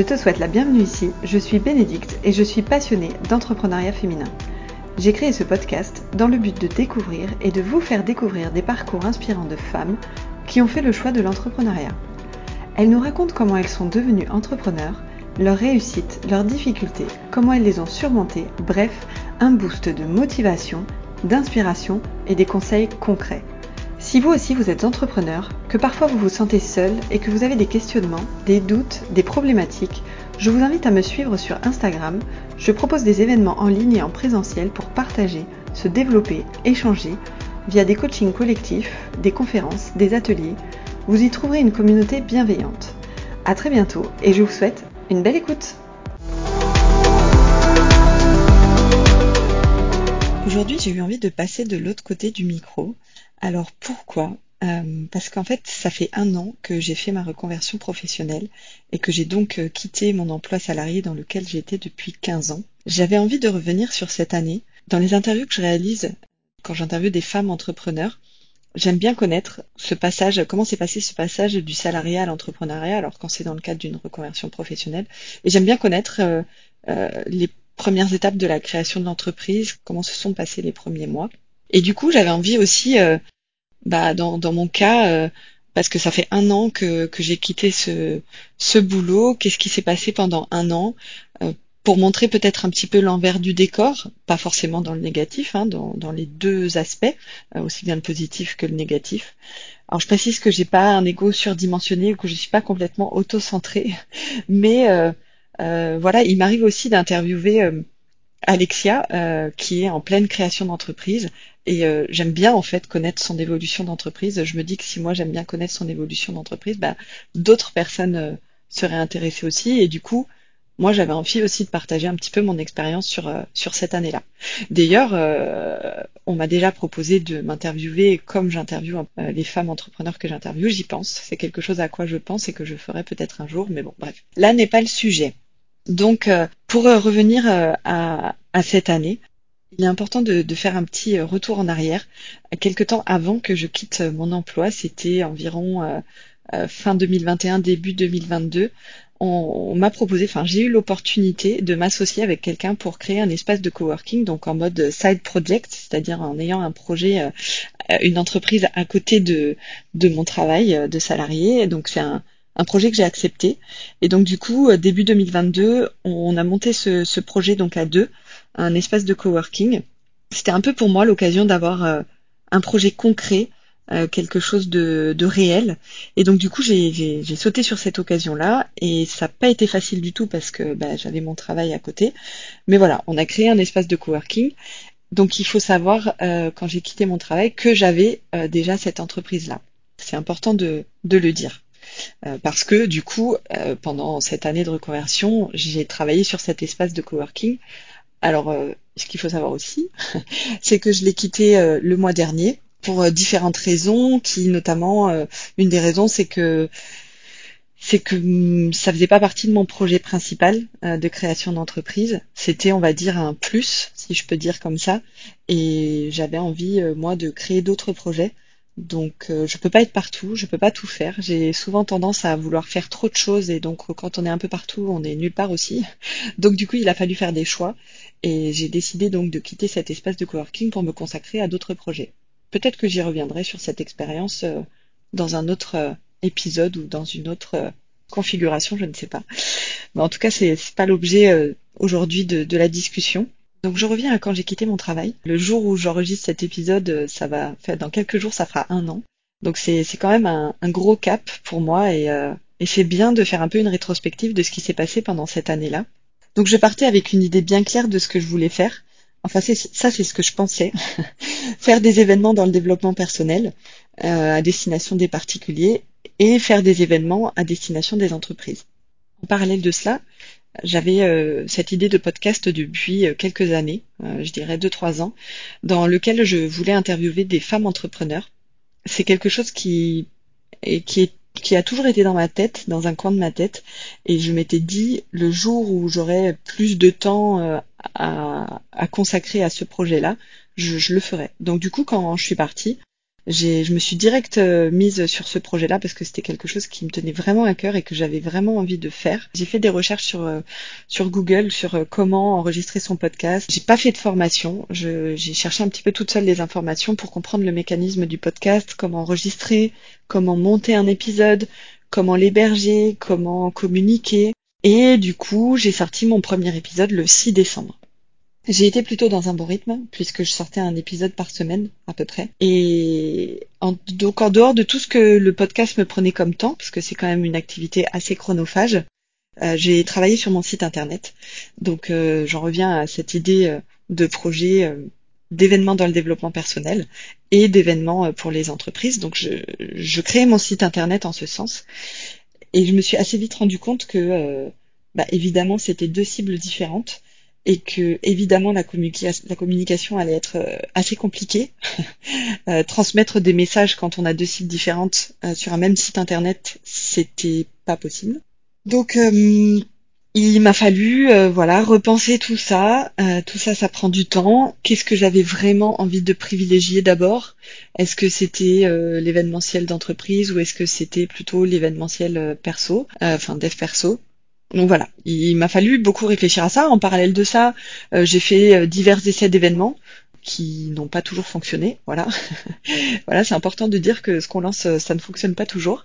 Je te souhaite la bienvenue ici, je suis Bénédicte et je suis passionnée d'entrepreneuriat féminin. J'ai créé ce podcast dans le but de découvrir et de vous faire découvrir des parcours inspirants de femmes qui ont fait le choix de l'entrepreneuriat. Elles nous racontent comment elles sont devenues entrepreneurs, leurs réussites, leurs difficultés, comment elles les ont surmontées, bref, un boost de motivation, d'inspiration et des conseils concrets. Si vous aussi vous êtes entrepreneur, que parfois vous vous sentez seul et que vous avez des questionnements, des doutes, des problématiques, je vous invite à me suivre sur Instagram. Je propose des événements en ligne et en présentiel pour partager, se développer, échanger via des coachings collectifs, des conférences, des ateliers. Vous y trouverez une communauté bienveillante. À très bientôt et je vous souhaite une belle écoute. Aujourd'hui, j'ai eu envie de passer de l'autre côté du micro alors pourquoi? Euh, parce qu'en fait, ça fait un an que j'ai fait ma reconversion professionnelle et que j'ai donc euh, quitté mon emploi salarié dans lequel j'étais depuis 15 ans. J'avais envie de revenir sur cette année. Dans les interviews que je réalise, quand j'interviewe des femmes entrepreneurs, j'aime bien connaître ce passage, comment s'est passé ce passage du salariat à l'entrepreneuriat, alors quand c'est dans le cadre d'une reconversion professionnelle. Et j'aime bien connaître euh, les premières étapes de la création de l'entreprise, comment se sont passés les premiers mois. Et du coup, j'avais envie aussi, euh, bah, dans, dans mon cas, euh, parce que ça fait un an que, que j'ai quitté ce, ce boulot, qu'est-ce qui s'est passé pendant un an, euh, pour montrer peut-être un petit peu l'envers du décor, pas forcément dans le négatif, hein, dans, dans les deux aspects, aussi bien le positif que le négatif. Alors je précise que j'ai pas un ego surdimensionné ou que je suis pas complètement auto-centrée, mais voilà, il m'arrive aussi d'interviewer Alexia, euh, qui est en pleine création d'entreprise. Et euh, j'aime bien en fait connaître son évolution d'entreprise. Je me dis que si moi j'aime bien connaître son évolution d'entreprise, bah, d'autres personnes euh, seraient intéressées aussi. Et du coup, moi j'avais envie aussi de partager un petit peu mon expérience sur sur cette année-là. D'ailleurs, on m'a déjà proposé de m'interviewer comme j'interviewe les femmes entrepreneurs que j'interviewe. J'y pense. C'est quelque chose à quoi je pense et que je ferai peut-être un jour. Mais bon, bref. Là n'est pas le sujet. Donc, euh, pour euh, revenir euh, à, cette année, il est important de, faire un petit retour en arrière. Quelque temps avant que je quitte mon emploi, c'était environ fin 2021, début 2022, on, m'a proposé, enfin j'ai eu l'opportunité de m'associer avec quelqu'un pour créer un espace de coworking, donc en mode side project, c'est-à-dire en ayant un projet, une entreprise à côté de, de mon travail de salarié. Donc c'est un, un projet que j'ai accepté. Et donc du coup, euh, début 2022, on a monté ce, projet donc à deux, un espace de coworking. C'était un peu pour moi l'occasion d'avoir euh, un projet concret, euh, quelque chose de, réel. Et donc du coup, j'ai sauté sur cette occasion-là et ça n'a pas été facile du tout parce que bah, j'avais mon travail à côté. Mais voilà, on a créé un espace de coworking. Donc il faut savoir, quand j'ai quitté mon travail, que j'avais déjà cette entreprise-là. C'est important de le dire. Euh, parce que du coup, euh, pendant cette année de reconversion, j'ai travaillé sur cet espace de coworking. Alors, euh, ce qu'il faut savoir aussi, c'est que je l'ai quitté le mois dernier pour différentes raisons, qui notamment, une des raisons, c'est que c'est que hum, ça faisait pas partie de mon projet principal de création d'entreprise. C'était, on va dire, un plus, si je peux dire comme ça. Et j'avais envie, moi, de créer d'autres projets donc euh, je peux pas être partout, je peux pas tout faire. J'ai souvent tendance à vouloir faire trop de choses et donc quand on est un peu partout, on est nulle part aussi. Donc du coup, il a fallu faire des choix et j'ai décidé donc de quitter cet espace de coworking pour me consacrer à d'autres projets. Peut-être que j'y reviendrai sur cette expérience euh, dans un autre euh, épisode ou dans une autre configuration, je ne sais pas. Mais en tout cas, c'est pas l'objet aujourd'hui de la discussion. Donc je reviens à quand j'ai quitté mon travail. Le jour où j'enregistre cet épisode, euh, ça va faire dans quelques jours, ça fera un an. Donc c'est quand même un, gros cap pour moi et, euh, et c'est bien de faire un peu une rétrospective de ce qui s'est passé pendant cette année-là. Donc je partais avec une idée bien claire de ce que je voulais faire. Enfin ça c'est ce que je pensais. faire des événements dans le développement personnel euh, à destination des particuliers et faire des événements à destination des entreprises. En parallèle de cela, j'avais euh, cette idée de podcast depuis euh, quelques années, euh, je dirais deux trois ans, dans lequel je voulais interviewer des femmes entrepreneurs. C'est quelque chose qui a toujours été dans ma tête, dans un coin de ma tête, et je m'étais dit le jour où j'aurais plus de temps à, consacrer à ce projet-là, je, je, le ferai. Donc du coup, quand je suis partie, je me suis direct euh, mise sur ce projet-là parce que c'était quelque chose qui me tenait vraiment à cœur et que j'avais vraiment envie de faire. J'ai fait des recherches sur euh, sur Google sur euh, comment enregistrer son podcast. J'ai pas fait de formation. j'ai cherché un petit peu toute seule les informations pour comprendre le mécanisme du podcast, comment enregistrer, comment monter un épisode, comment l'héberger, comment communiquer. Et du coup, j'ai sorti mon premier épisode le 6 décembre. J'ai été plutôt dans un bon rythme, puisque je sortais un épisode par semaine, à peu près. Et donc en dehors de tout ce que le podcast me prenait comme temps, parce que c'est quand même une activité assez chronophage, euh, j'ai travaillé sur mon site internet. Donc euh, j'en reviens à cette idée euh, de projet d'événements dans le développement personnel et d'événements pour les entreprises. Donc je, je créais mon site internet en ce sens. Et je me suis assez vite rendu compte que, bah, évidemment, c'était deux cibles différentes et que évidemment la, communication allait être euh, assez compliquée. euh, transmettre des messages quand on a deux sites différentes euh, sur un même site internet, c'était pas possible. Donc il m'a fallu voilà repenser tout ça. tout ça, ça prend du temps. Qu'est-ce que j'avais vraiment envie de privilégier d'abord? Est-ce que c'était l'événementiel d'entreprise ou est-ce que c'était plutôt l'événementiel perso, enfin dev perso? Donc voilà, il m'a fallu beaucoup réfléchir à ça. En parallèle de ça, euh, j'ai fait euh, divers essais d'événements qui n'ont pas toujours fonctionné. Voilà, voilà, c'est important de dire que ce qu'on lance, euh, ça ne fonctionne pas toujours.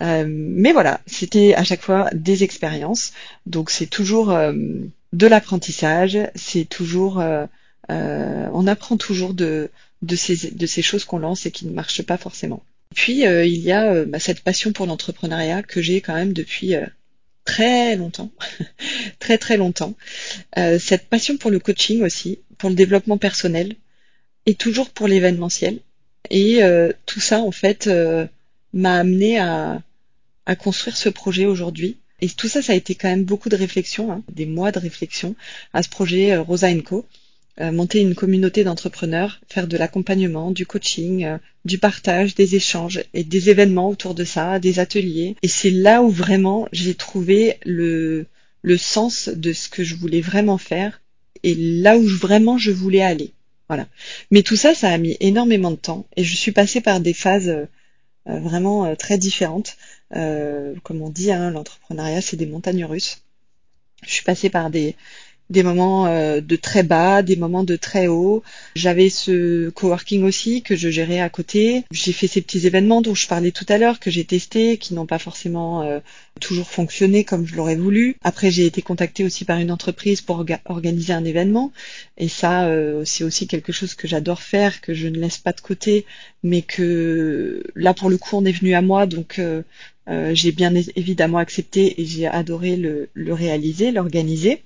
mais voilà, c'était à chaque fois des expériences. Donc c'est toujours de l'apprentissage. C'est toujours, on apprend toujours de ces choses qu'on lance et qui ne marchent pas forcément. Puis il y a bah, cette passion pour l'entrepreneuriat que j'ai quand même depuis très longtemps, très très longtemps. Euh, cette passion pour le coaching aussi, pour le développement personnel et toujours pour l'événementiel. Et euh, tout ça, en fait, euh, m'a amené à, construire ce projet aujourd'hui. Et tout ça, ça a été quand même beaucoup de réflexion, hein, des mois de réflexion à ce projet Rosa Co. Euh, monter une communauté d'entrepreneurs, faire de l'accompagnement, du coaching, euh, du partage, des échanges et des événements autour de ça, des ateliers. Et c'est là où vraiment j'ai trouvé le, le sens de ce que je voulais vraiment faire et là où vraiment je voulais aller. Voilà. Mais tout ça, ça a mis énormément de temps et je suis passée par des phases euh, vraiment très différentes. comme on dit, hein, l'entrepreneuriat, c'est des montagnes russes. Je suis passée par des, des moments euh, de très bas, des moments de très haut. J'avais ce coworking aussi que je gérais à côté. J'ai fait ces petits événements dont je parlais tout à l'heure que j'ai testés, qui n'ont pas forcément euh, toujours fonctionné comme je l'aurais voulu. Après, j'ai été contactée aussi par une entreprise pour organiser un événement, et ça, euh, c'est aussi quelque chose que j'adore faire, que je ne laisse pas de côté, mais que là pour le coup, on est venu à moi, donc j'ai bien évidemment accepté et j'ai adoré le, le réaliser, l'organiser.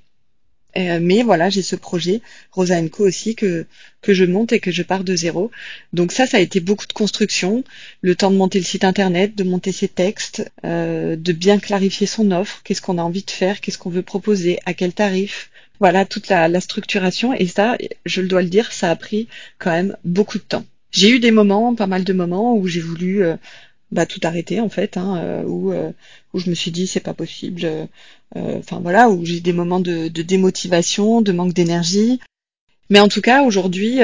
Euh, mais voilà, j'ai ce projet Rosa Co aussi que que je monte et que je pars de zéro. Donc ça, ça a été beaucoup de construction, le temps de monter le site internet, de monter ses textes, euh, de bien clarifier son offre, qu'est-ce qu'on a envie de faire, qu'est-ce qu'on veut proposer, à quel tarif. Voilà toute la, la structuration et ça, je le dois le dire, ça a pris quand même beaucoup de temps. J'ai eu des moments, pas mal de moments où j'ai voulu euh, bah, tout arrêter en fait, hein, euh, où, où je me suis dit c'est pas possible. Euh, enfin voilà, où j'ai des moments de, démotivation, de manque d'énergie. Mais en tout cas aujourd'hui,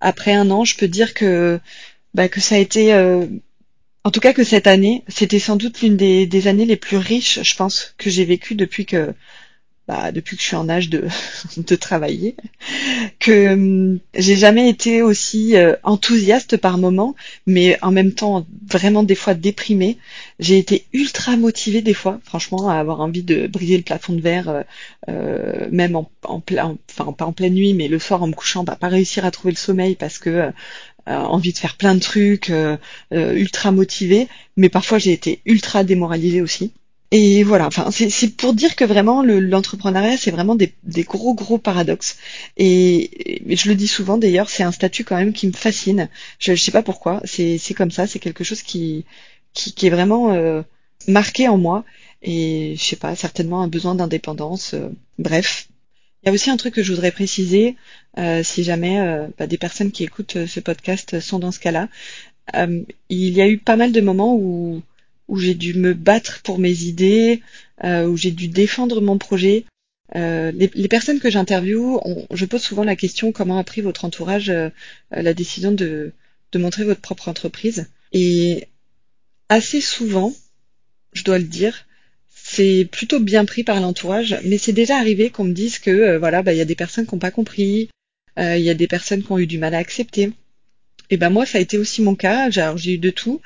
après un an, je peux dire que bah, que ça a été, en tout cas que cette année, c'était sans doute l'une des, des années les plus riches, je pense, que j'ai vécues depuis que bah, depuis que je suis en âge de, de travailler, que hum, j'ai jamais été aussi euh, enthousiaste par moment, mais en même temps vraiment des fois déprimée. J'ai été ultra motivée des fois, franchement, à avoir envie de briser le plafond de verre, euh, euh même en, en, plein, enfin pas en pleine nuit, mais le soir en me couchant, bah, pas réussir à trouver le sommeil parce que euh, envie de faire plein de trucs, ultra motivée, mais parfois j'ai été ultra démoralisée aussi. Et voilà, enfin, c'est pour dire que vraiment l'entrepreneuriat, c'est vraiment des, gros gros paradoxes. Et, je le dis souvent d'ailleurs, c'est un statut quand même qui me fascine. Je ne sais pas pourquoi, c'est comme ça, c'est quelque chose qui, qui, est vraiment euh, marqué en moi. Et je sais pas, certainement un besoin d'indépendance. Euh, bref. Il y a aussi un truc que je voudrais préciser, euh, si jamais bah, des personnes qui écoutent ce podcast sont dans ce cas-là. il y a eu pas mal de moments où où j'ai dû me battre pour mes idées, euh, où j'ai dû défendre mon projet. Euh, les, personnes que j'interviewe, je pose souvent la question comment a pris votre entourage euh, la décision de, de montrer votre propre entreprise? Et assez souvent, je dois le dire, c'est plutôt bien pris par l'entourage, mais c'est déjà arrivé qu'on me dise que euh, voilà, bah il y a des personnes qui n'ont pas compris, euh, il y a des personnes qui ont eu du mal à accepter. Et ben moi, ça a été aussi mon cas. J'ai eu de tout,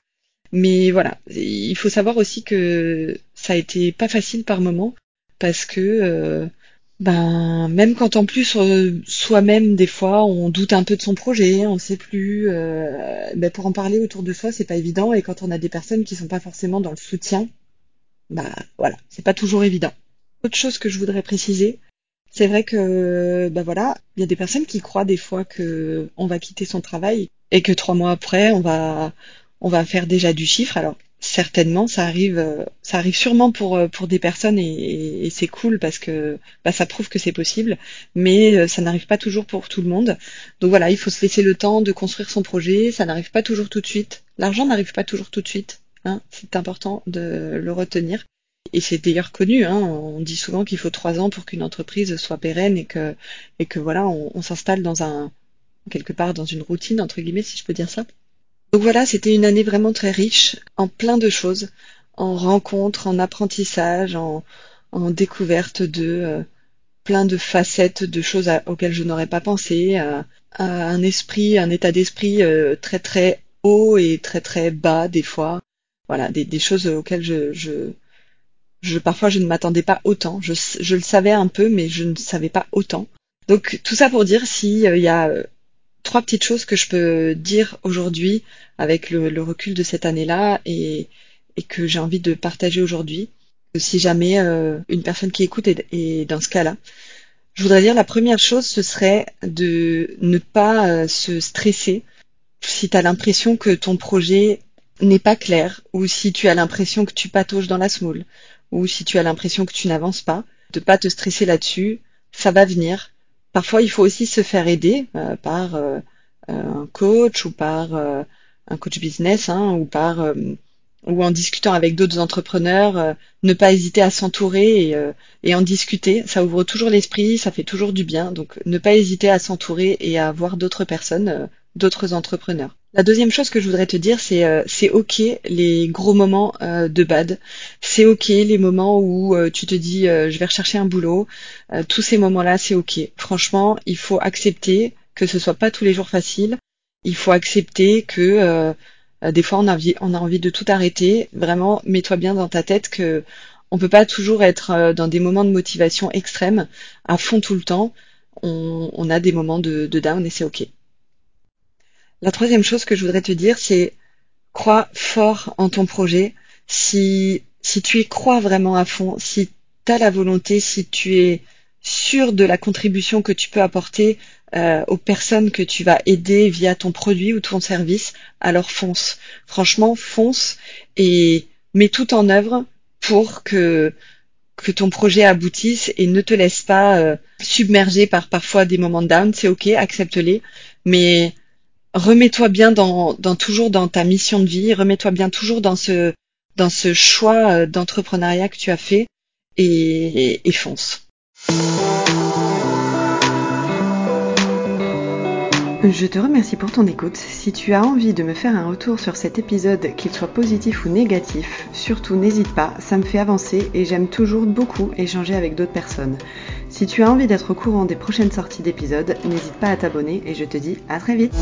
mais voilà, il faut savoir aussi que ça a été pas facile par moment parce que euh, ben même quand en plus euh, soi-même des fois on doute un peu de son projet, on ne sait plus. Euh, ben pour en parler autour de soi, c'est pas évident et quand on a des personnes qui sont pas forcément dans le soutien, bah voilà, c'est pas toujours évident. Autre chose que je voudrais préciser, c'est vrai que ben voilà, il y a des personnes qui croient des fois que on va quitter son travail et que trois mois après on va on va faire déjà du chiffre. Alors certainement, ça arrive, euh, ça arrive sûrement pour euh, pour des personnes et, c'est cool parce que bah, ça prouve que c'est possible, mais euh, ça n'arrive pas toujours pour tout le monde. Donc voilà, il faut se laisser le temps de construire son projet. Ça n'arrive pas toujours tout de suite. L'argent n'arrive pas toujours tout de suite. Hein, c'est important de le retenir. Et c'est d'ailleurs connu. Hein, on dit souvent qu'il faut trois ans pour qu'une entreprise soit pérenne et que et que voilà, on, on s'installe dans un quelque part dans une routine entre guillemets, si je peux dire ça. Donc voilà, c'était une année vraiment très riche en plein de choses, en rencontres, en apprentissage, en, en découverte de euh, plein de facettes de choses auxquelles je n'aurais pas pensé, à, un esprit, un état d'esprit euh, très très haut et très très bas des fois. Voilà, des, choses auxquelles je parfois je ne m'attendais pas autant. Je, je, le savais un peu, mais je ne savais pas autant. Donc tout ça pour dire s'il euh, y a trois petites choses que je peux dire aujourd'hui avec le, recul de cette année-là et, que j'ai envie de partager aujourd'hui. Si jamais euh, une personne qui écoute est, dans ce cas-là, je voudrais dire la première chose, ce serait de ne pas euh, se stresser si tu as l'impression que ton projet n'est pas clair ou si tu as l'impression que tu patauges dans la smoule ou si tu as l'impression que tu n'avances pas, de pas te stresser là-dessus, ça va venir. Parfois, il faut aussi se faire aider euh, par euh, un coach ou par euh, un coach business hein, ou par ou en discutant avec d'autres entrepreneurs, ne pas hésiter à s'entourer et, et, en discuter. Ça ouvre toujours l'esprit, ça fait toujours du bien. Donc, ne pas hésiter à s'entourer et à voir d'autres personnes, d'autres entrepreneurs. La deuxième chose que je voudrais te dire, c'est euh, c'est ok les gros moments euh, de bad, c'est ok les moments où euh, tu te dis je vais rechercher un boulot, tous ces moments-là c'est ok. Franchement, il faut accepter que ce soit pas tous les jours facile. Il faut accepter que des fois on a envie on a envie de tout arrêter. Vraiment, mets-toi bien dans ta tête que on peut pas toujours être dans des moments de motivation extrême à fond tout le temps. On, a des moments de, de down et c'est ok. La troisième chose que je voudrais te dire, c'est crois fort en ton projet. Si, si tu y crois vraiment à fond, si tu as la volonté, si tu es sûr de la contribution que tu peux apporter euh, aux personnes que tu vas aider via ton produit ou ton service, alors fonce. Franchement, fonce et mets tout en œuvre pour que que ton projet aboutisse et ne te laisse pas euh, submerger par parfois des moments de down. C'est ok, accepte-les, mais remets-toi bien dans, toujours dans ta mission de vie, remets-toi bien toujours dans ce dans ce choix euh, d'entrepreneuriat que tu as fait et, et fonce. Je te remercie pour ton écoute. Si tu as envie de me faire un retour sur cet épisode, qu'il soit positif ou négatif, surtout n'hésite pas, ça me fait avancer et j'aime toujours beaucoup échanger avec d'autres personnes. Si tu as envie d'être au courant des prochaines sorties d'épisodes, n'hésite pas à t'abonner et je te dis à très vite